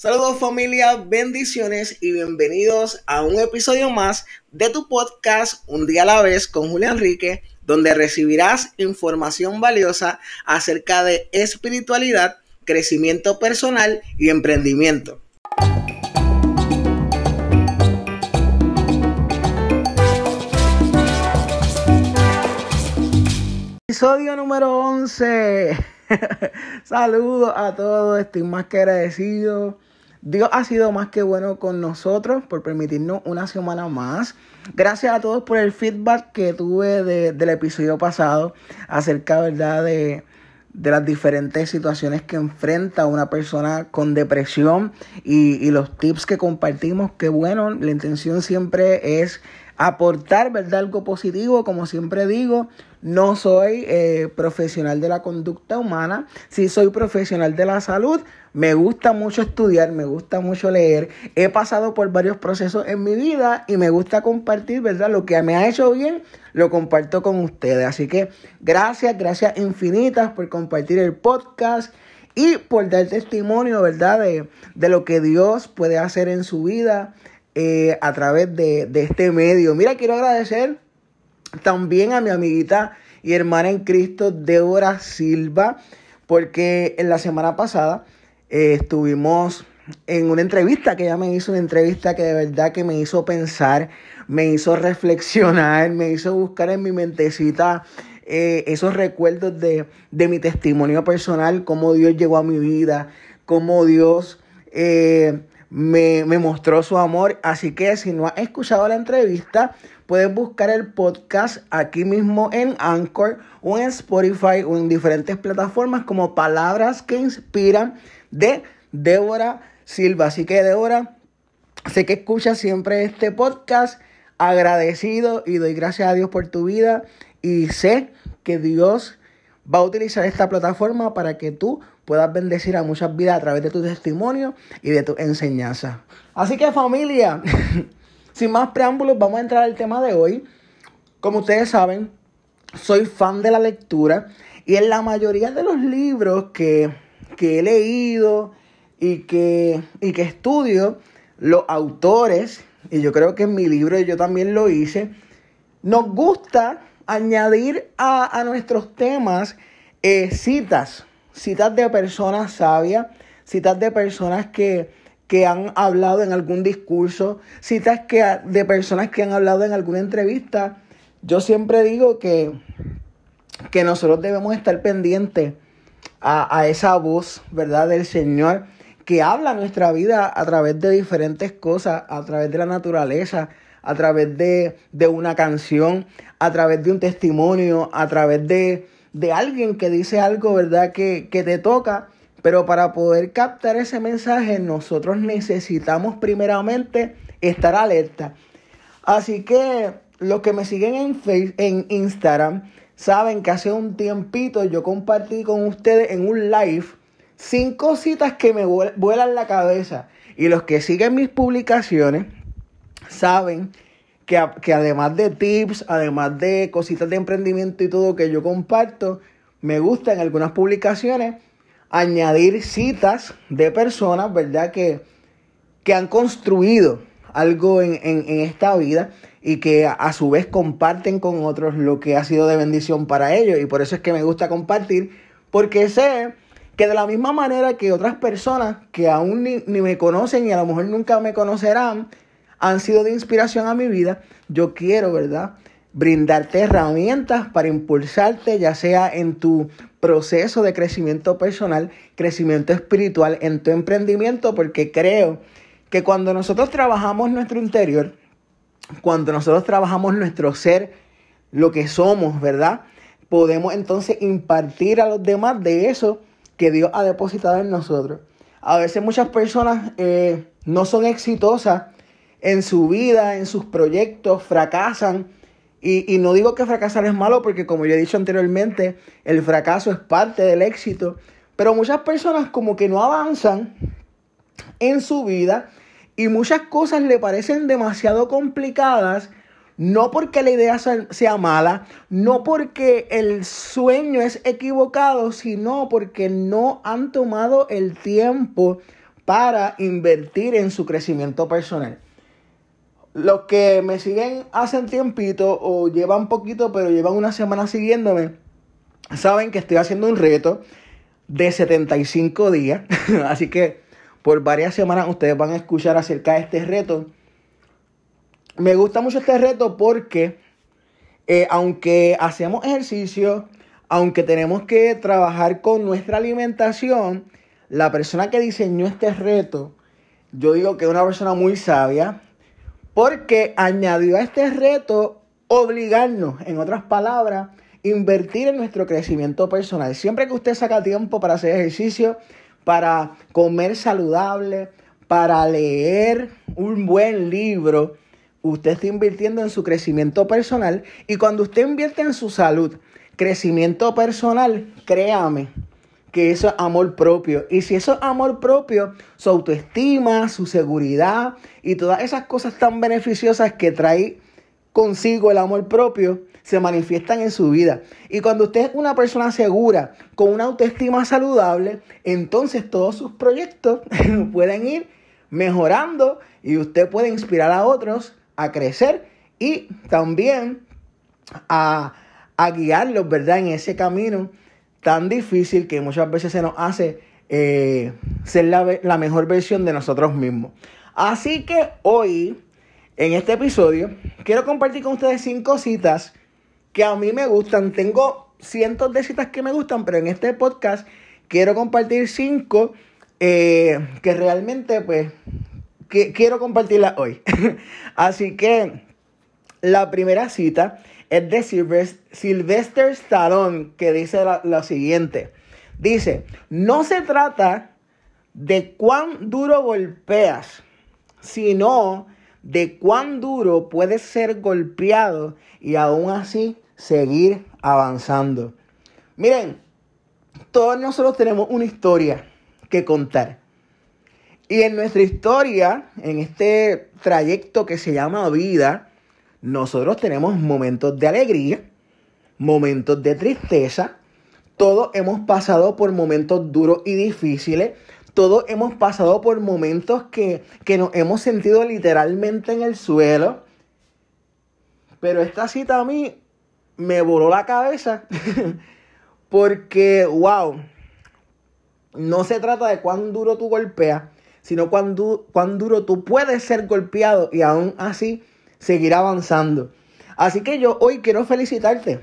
Saludos familia, bendiciones y bienvenidos a un episodio más de tu podcast Un día a la vez con Julián Enrique, donde recibirás información valiosa acerca de espiritualidad, crecimiento personal y emprendimiento. Episodio número 11. Saludos a todos, estoy más que agradecido Dios ha sido más que bueno con nosotros por permitirnos una semana más. Gracias a todos por el feedback que tuve del episodio pasado acerca. De, las diferentes situaciones que enfrenta una persona con depresión y, y los tips que compartimos. Que bueno, la intención siempre es aportar, ¿verdad? Algo positivo, como siempre digo. No soy eh, profesional de la conducta humana, sí soy profesional de la salud. Me gusta mucho estudiar, me gusta mucho leer. He pasado por varios procesos en mi vida y me gusta compartir, ¿verdad? Lo que me ha hecho bien, lo comparto con ustedes. Así que gracias, gracias infinitas por compartir el podcast y por dar testimonio, ¿verdad? De, de lo que Dios puede hacer en su vida eh, a través de, este medio. Mira, quiero agradecer también a mi amiguita y hermana en Cristo, Débora Silva, porque en la semana pasada eh, estuvimos en una entrevista que ella me hizo, una entrevista que de verdad que me hizo pensar, me hizo reflexionar, me hizo buscar en mi mentecita eh, esos recuerdos de, de, mi testimonio personal, cómo Dios llegó a mi vida, cómo Dios me, mostró su amor. Así que si no has escuchado la entrevista, puedes buscar el podcast aquí mismo en Anchor o en Spotify o en diferentes plataformas como Palabras que Inspiran de Débora Silva. Así que Débora, sé que escuchas siempre este podcast. Agradecido y doy gracias a Dios por tu vida y sé que Dios va a utilizar esta plataforma para que tú puedas bendecir a muchas vidas a través de tu testimonio y de tu enseñanza. Así que familia, sin más preámbulos, vamos a entrar al tema de hoy. Como ustedes saben, soy fan de la lectura y en la mayoría de los libros que, he leído y que, y que estudio, los autores, y yo creo que en mi libro yo también lo hice, nos gusta añadir a, nuestros temas eh, citas citas de personas sabias, citas de personas que, han hablado en algún discurso, citas que, de personas que han hablado en alguna entrevista. Yo siempre digo que, que nosotros debemos estar pendientes a, esa voz, ¿verdad? Del Señor que habla nuestra vida a través de diferentes cosas, a través de la naturaleza, a través de, de una canción, a través de un testimonio, a través de, de alguien que dice algo, ¿verdad? Que, que te toca. Pero para poder captar ese mensaje, nosotros necesitamos primeramente estar alerta. Así que los que me siguen en, Facebook, en Instagram saben que hace un tiempito yo compartí con ustedes en un live cinco citas que me vuelan la cabeza. Y los que siguen mis publicaciones saben que, además de tips, además de cositas de emprendimiento y todo que yo comparto, me gusta en algunas publicaciones añadir citas de personas, ¿verdad? Que, que han construido algo en, esta vida y que a, su vez comparten con otros lo que ha sido de bendición para ellos. Y por eso es que me gusta compartir, porque sé que de la misma manera que otras personas que aún ni, ni me conocen y a lo mejor nunca me conocerán, han sido de inspiración a mi vida, yo quiero, ¿verdad? Brindarte herramientas para impulsarte, ya sea en tu proceso de crecimiento personal, crecimiento espiritual, en tu emprendimiento, porque creo que cuando nosotros trabajamos nuestro interior, cuando nosotros trabajamos nuestro ser, lo que somos, ¿verdad? Podemos entonces impartir a los demás de eso que Dios ha depositado en nosotros. A veces muchas personas eh, no son exitosas en su vida, en sus proyectos, fracasan. Y, no digo que fracasar es malo porque como yo he dicho anteriormente, el fracaso es parte del éxito. Pero muchas personas como que no avanzan en su vida y muchas cosas le parecen demasiado complicadas. No porque la idea sea mala, no porque el sueño es equivocado, sino porque no han tomado el tiempo para invertir en su crecimiento personal. Los que me siguen hace tiempito o llevan poquito, pero llevan una semana siguiéndome, saben que estoy haciendo un reto de 75 días. Así que por varias semanas ustedes van a escuchar acerca de este reto. Me gusta mucho este reto porque eh, aunque hacemos ejercicio, aunque tenemos que trabajar con nuestra alimentación, la persona que diseñó este reto, yo digo que es una persona muy sabia, porque añadió a este reto obligarnos, en otras palabras, invertir en nuestro crecimiento personal. Siempre que usted saca tiempo para hacer ejercicio, para comer saludable, para leer un buen libro, usted está invirtiendo en su crecimiento personal. Y cuando usted invierte en su salud, crecimiento personal, créame que eso es amor propio. Y si eso es amor propio, su autoestima, su seguridad y todas esas cosas tan beneficiosas que trae consigo el amor propio, se manifiestan en su vida. Y cuando usted es una persona segura, con una autoestima saludable, entonces todos sus proyectos pueden ir mejorando y usted puede inspirar a otros a crecer y también a, guiarlos, ¿verdad? En ese camino tan difícil que muchas veces se nos hace eh, ser la, mejor versión de nosotros mismos. Así que hoy, en este episodio, quiero compartir con ustedes cinco citas que a mí me gustan. Tengo cientos de citas que me gustan, pero en este podcast quiero compartir cinco eh, que realmente, pues, quiero compartirlas hoy. Así que la primera cita es de Sylvester Stallone, que dice lo siguiente. Dice, no se trata de cuán duro golpeas, sino de cuán duro puedes ser golpeado y aún así seguir avanzando. Miren, todos nosotros tenemos una historia que contar. Y en nuestra historia, en este trayecto que se llama vida, nosotros tenemos momentos de alegría, momentos de tristeza, todos hemos pasado por momentos duros y difíciles, todos hemos pasado por momentos que, que nos hemos sentido literalmente en el suelo. Pero esta cita a mí me voló la cabeza porque, wow, no se trata de cuán duro tú golpeas, sino cuán, cuán duro tú puedes ser golpeado y aún así seguir avanzando. Así que yo hoy quiero felicitarte.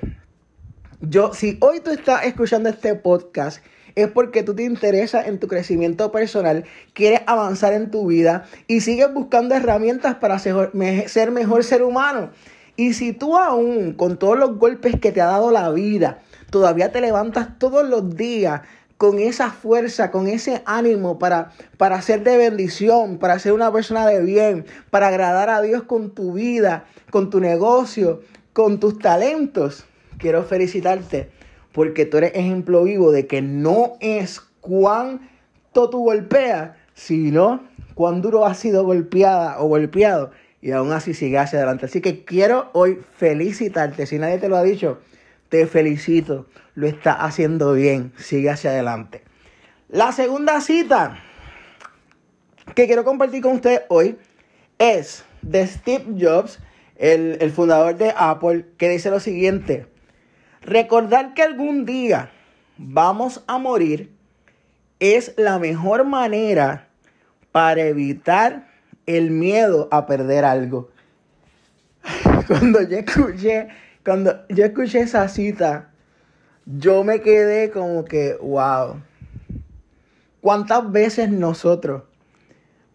Yo, si hoy tú estás escuchando este podcast, es porque tú te interesas en tu crecimiento personal, quieres avanzar en tu vida y sigues buscando herramientas para ser mejor ser humano. Y si tú aún, con todos los golpes que te ha dado la vida, todavía te levantas todos los días con esa fuerza, con ese ánimo para, para ser de bendición, para ser una persona de bien, para agradar a Dios con tu vida, con tu negocio, con tus talentos, quiero felicitarte porque tú eres ejemplo vivo de que no es cuánto tú golpeas, sino cuán duro has sido golpeada o golpeado y aún así sigue hacia adelante. Así que quiero hoy felicitarte. Si nadie te lo ha dicho, te felicito. Lo está haciendo bien. Sigue hacia adelante. La segunda cita que quiero compartir con ustedes hoy es de Steve Jobs, el, el fundador de Apple, que dice lo siguiente. Recordar que algún día vamos a morir es la mejor manera para evitar el miedo a perder algo. Cuando yo escuché, cuando yo escuché esa cita, yo me quedé como que, wow. ¿Cuántas veces nosotros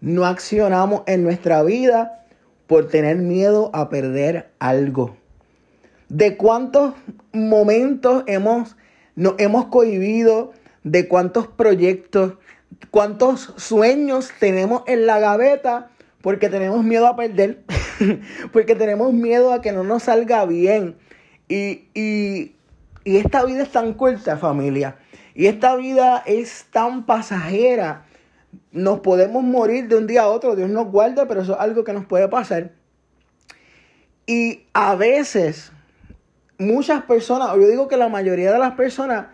no accionamos en nuestra vida por tener miedo a perder algo? ¿De cuántos momentos hemos, nos hemos cohibido? ¿De cuántos proyectos, cuántos sueños tenemos en la gaveta porque tenemos miedo a perder, porque tenemos miedo a que no nos salga bien. Y, y, y esta vida es tan corta, familia. Y esta vida es tan pasajera. Nos podemos morir de un día a otro, Dios nos guarda, pero eso es algo que nos puede pasar. Y a veces, muchas personas, o yo digo que la mayoría de las personas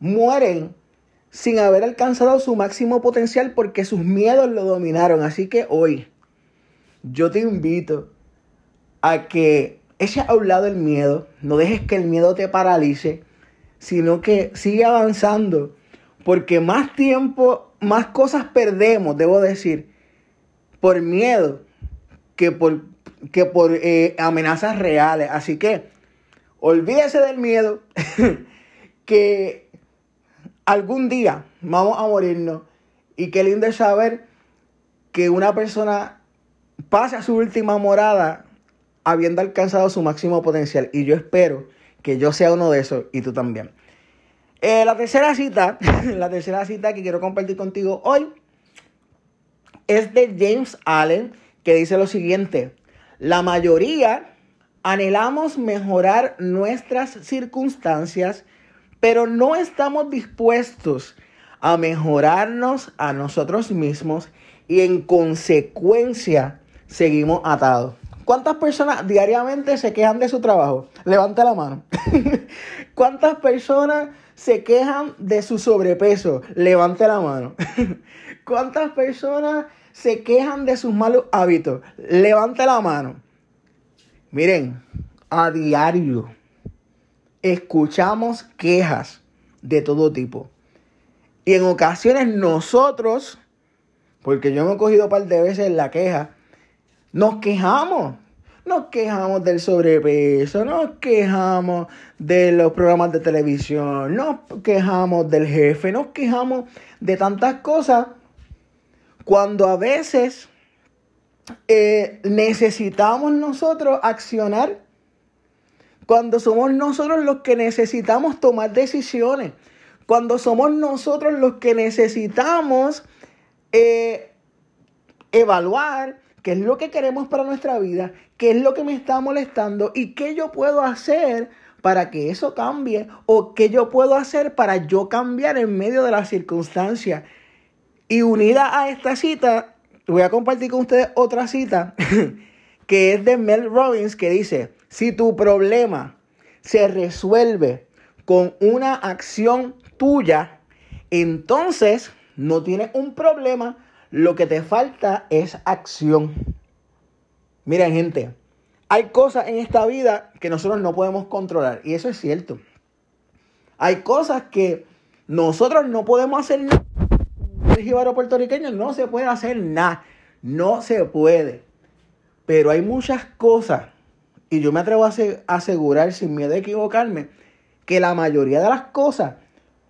mueren sin haber alcanzado su máximo potencial porque sus miedos lo dominaron. Así que hoy yo te invito a que eches a un lado el miedo, no dejes que el miedo te paralice, sino que sigue avanzando, porque más tiempo, más cosas perdemos, debo decir, por miedo que por, que por eh, amenazas reales. Así que olvídese del miedo, que algún día vamos a morirnos. Y qué lindo es saber que una persona pase a su última morada habiendo alcanzado su máximo potencial. Y yo espero que yo sea uno de esos y tú también. Eh, la tercera cita, la tercera cita que quiero compartir contigo hoy es de James Allen, que dice lo siguiente, la mayoría anhelamos mejorar nuestras circunstancias, pero no estamos dispuestos a mejorarnos a nosotros mismos y en consecuencia seguimos atados. ¿Cuántas personas diariamente se quejan de su trabajo? Levanta la mano. ¿Cuántas personas se quejan de su sobrepeso? Levante la mano. ¿Cuántas personas se quejan de sus malos hábitos? Levante la mano. Miren, a diario escuchamos quejas de todo tipo. Y en ocasiones nosotros, porque yo me he cogido un par de veces la queja, nos quejamos. Nos quejamos del sobrepeso, nos quejamos de los programas de televisión, nos quejamos del jefe, nos quejamos de tantas cosas cuando a veces eh, necesitamos nosotros accionar, cuando somos nosotros los que necesitamos tomar decisiones, cuando somos nosotros los que necesitamos eh, evaluar qué es lo que queremos para nuestra vida, qué es lo que me está molestando y qué yo puedo hacer para que eso cambie o qué yo puedo hacer para yo cambiar en medio de las circunstancias. Y unida a esta cita, voy a compartir con ustedes otra cita que es de Mel Robbins que dice, si tu problema se resuelve con una acción tuya, entonces no tienes un problema lo que te falta es acción. Miren, gente, hay cosas en esta vida que nosotros no podemos controlar. Y eso es cierto. Hay cosas que nosotros no podemos hacer nada. El puertorriqueño no se puede hacer nada. No se puede. Pero hay muchas cosas, y yo me atrevo a asegurar sin miedo a equivocarme, que la mayoría de las cosas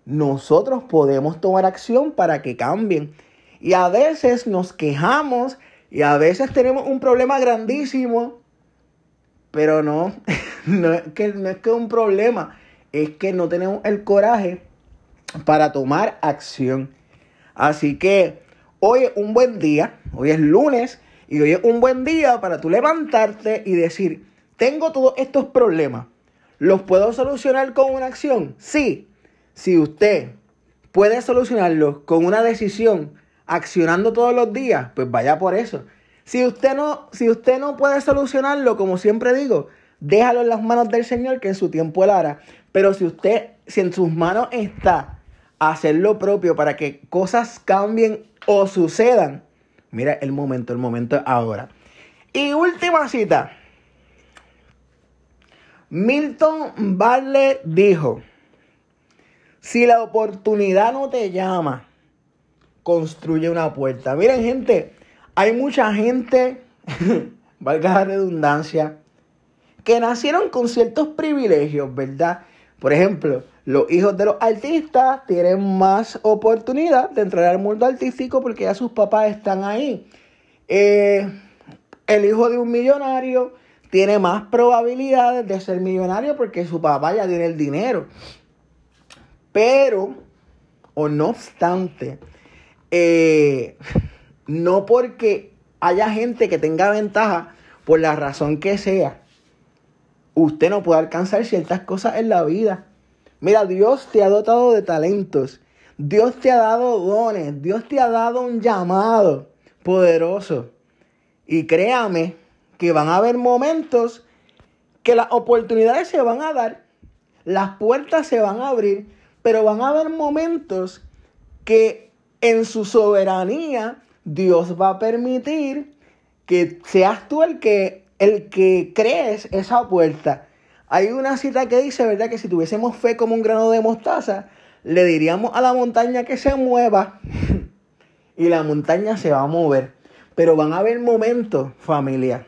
nosotros podemos tomar acción para que cambien. Y a veces nos quejamos y a veces tenemos un problema grandísimo, pero no, no es que no es que un problema, es que no tenemos el coraje para tomar acción. Así que hoy es un buen día, hoy es lunes y hoy es un buen día para tú levantarte y decir, tengo todos estos problemas, ¿los puedo solucionar con una acción? Sí, si usted puede solucionarlos con una decisión, accionando todos los días, pues vaya por eso. Si usted no, si usted no puede solucionarlo, como siempre digo, déjalo en las manos del Señor que en su tiempo él hará. Pero si usted, si en sus manos está hacer lo propio para que cosas cambien o sucedan, mira el momento, el momento ahora. Y última cita. Milton Barley dijo, si la oportunidad no te llama, construye una puerta. Miren, gente, hay mucha gente, valga la redundancia, que nacieron con ciertos privilegios, ¿verdad? Por ejemplo, los hijos de los artistas tienen más oportunidad de entrar al mundo artístico porque ya sus papás están ahí. Eh, el hijo de un millonario tiene más probabilidades de ser millonario porque su papá ya tiene el dinero. Pero, o no obstante, eh, no porque haya gente que tenga ventaja, por la razón que sea, usted no puede alcanzar ciertas cosas en la vida. Mira, Dios te ha dotado de talentos. Dios te ha dado dones. Dios te ha dado un llamado poderoso. Y créame que van a haber momentos que las oportunidades se van a dar, las puertas se van a abrir, pero van a haber momentos que en su soberanía Dios va a permitir que seas tú el que, el que crees esa puerta. Hay una cita que dice, ¿verdad? Que si tuviésemos fe como un grano de mostaza, le diríamos a la montaña que se mueva y la montaña se va a mover. Pero van a haber momentos, familia,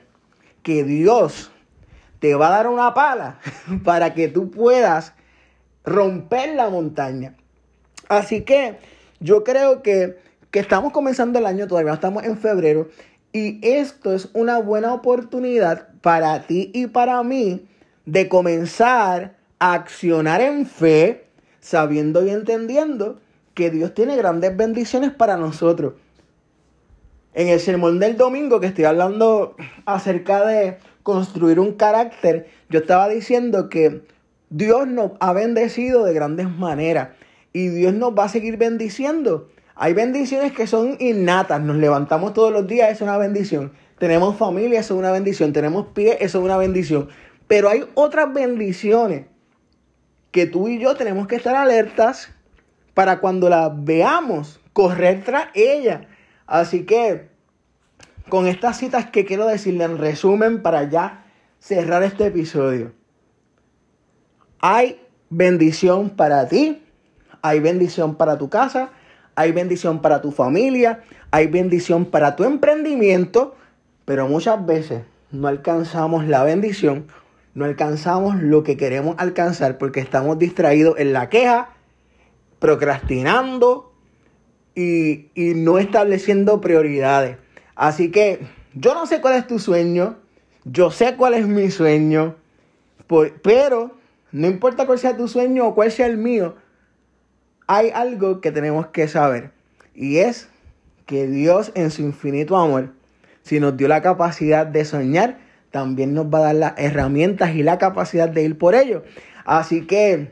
que Dios te va a dar una pala para que tú puedas romper la montaña. Así que yo creo que, que estamos comenzando el año, todavía estamos en febrero, y esto es una buena oportunidad para ti y para mí de comenzar a accionar en fe, sabiendo y entendiendo que Dios tiene grandes bendiciones para nosotros. En el sermón del domingo que estoy hablando acerca de construir un carácter, yo estaba diciendo que Dios nos ha bendecido de grandes maneras y Dios nos va a seguir bendiciendo. Hay bendiciones que son innatas, nos levantamos todos los días, es una bendición. Tenemos familia, eso es una bendición. Tenemos pie, eso es una bendición. Pero hay otras bendiciones que tú y yo tenemos que estar alertas para cuando las veamos, correr tras ellas. Así que con estas citas que quiero decirle en resumen para ya cerrar este episodio. Hay bendición para ti, hay bendición para tu casa, hay bendición para tu familia, hay bendición para tu emprendimiento, pero muchas veces no alcanzamos la bendición no alcanzamos lo que queremos alcanzar porque estamos distraídos en la queja, procrastinando y, no estableciendo prioridades. Así que yo no sé cuál es tu sueño, yo sé cuál es mi sueño, pero no importa cuál sea tu sueño o cuál sea el mío, hay algo que tenemos que saber y es que Dios en su infinito amor, si nos dio la capacidad de soñar, también nos va a dar las herramientas y la capacidad de ir por ello. Así que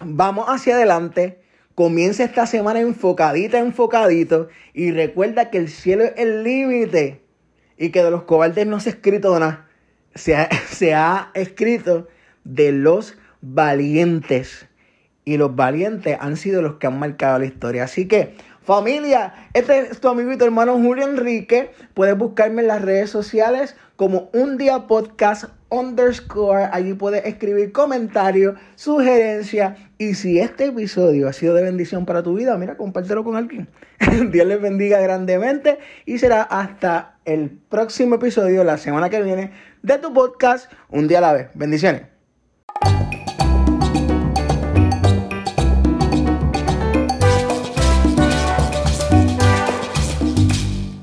vamos hacia adelante. Comienza esta semana enfocadita, enfocadito. Y recuerda que el cielo es el límite. Y que de los cobardes no se ha escrito nada. Se ha, se ha escrito de los valientes. Y los valientes han sido los que han marcado la historia. Así que Familia, este es tu amigo y tu hermano Julio Enrique. Puedes buscarme en las redes sociales como un día podcast underscore. Allí puedes escribir comentarios, sugerencias. Y si este episodio ha sido de bendición para tu vida, mira, compártelo con alguien. Dios les bendiga grandemente y será hasta el próximo episodio, la semana que viene, de tu podcast, un día a la vez. Bendiciones.